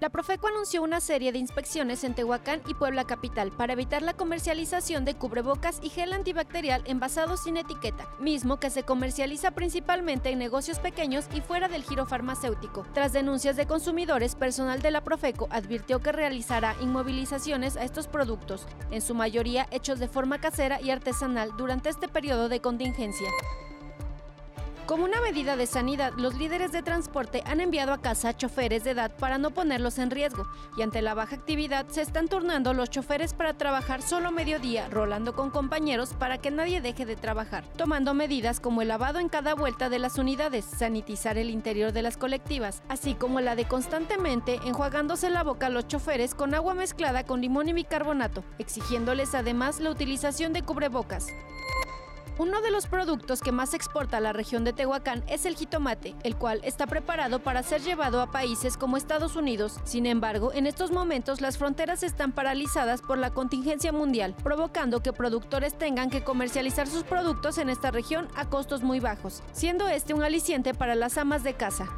La Profeco anunció una serie de inspecciones en Tehuacán y Puebla Capital para evitar la comercialización de cubrebocas y gel antibacterial envasados sin etiqueta, mismo que se comercializa principalmente en negocios pequeños y fuera del giro farmacéutico. Tras denuncias de consumidores, personal de la Profeco advirtió que realizará inmovilizaciones a estos productos, en su mayoría hechos de forma casera y artesanal durante este periodo de contingencia. Como una medida de sanidad, los líderes de transporte han enviado a casa a choferes de edad para no ponerlos en riesgo, y ante la baja actividad se están turnando los choferes para trabajar solo mediodía, rolando con compañeros para que nadie deje de trabajar, tomando medidas como el lavado en cada vuelta de las unidades, sanitizar el interior de las colectivas, así como la de constantemente enjuagándose la boca a los choferes con agua mezclada con limón y bicarbonato, exigiéndoles además la utilización de cubrebocas. Uno de los productos que más exporta la región de Tehuacán es el jitomate, el cual está preparado para ser llevado a países como Estados Unidos. Sin embargo, en estos momentos las fronteras están paralizadas por la contingencia mundial, provocando que productores tengan que comercializar sus productos en esta región a costos muy bajos, siendo este un aliciente para las amas de casa.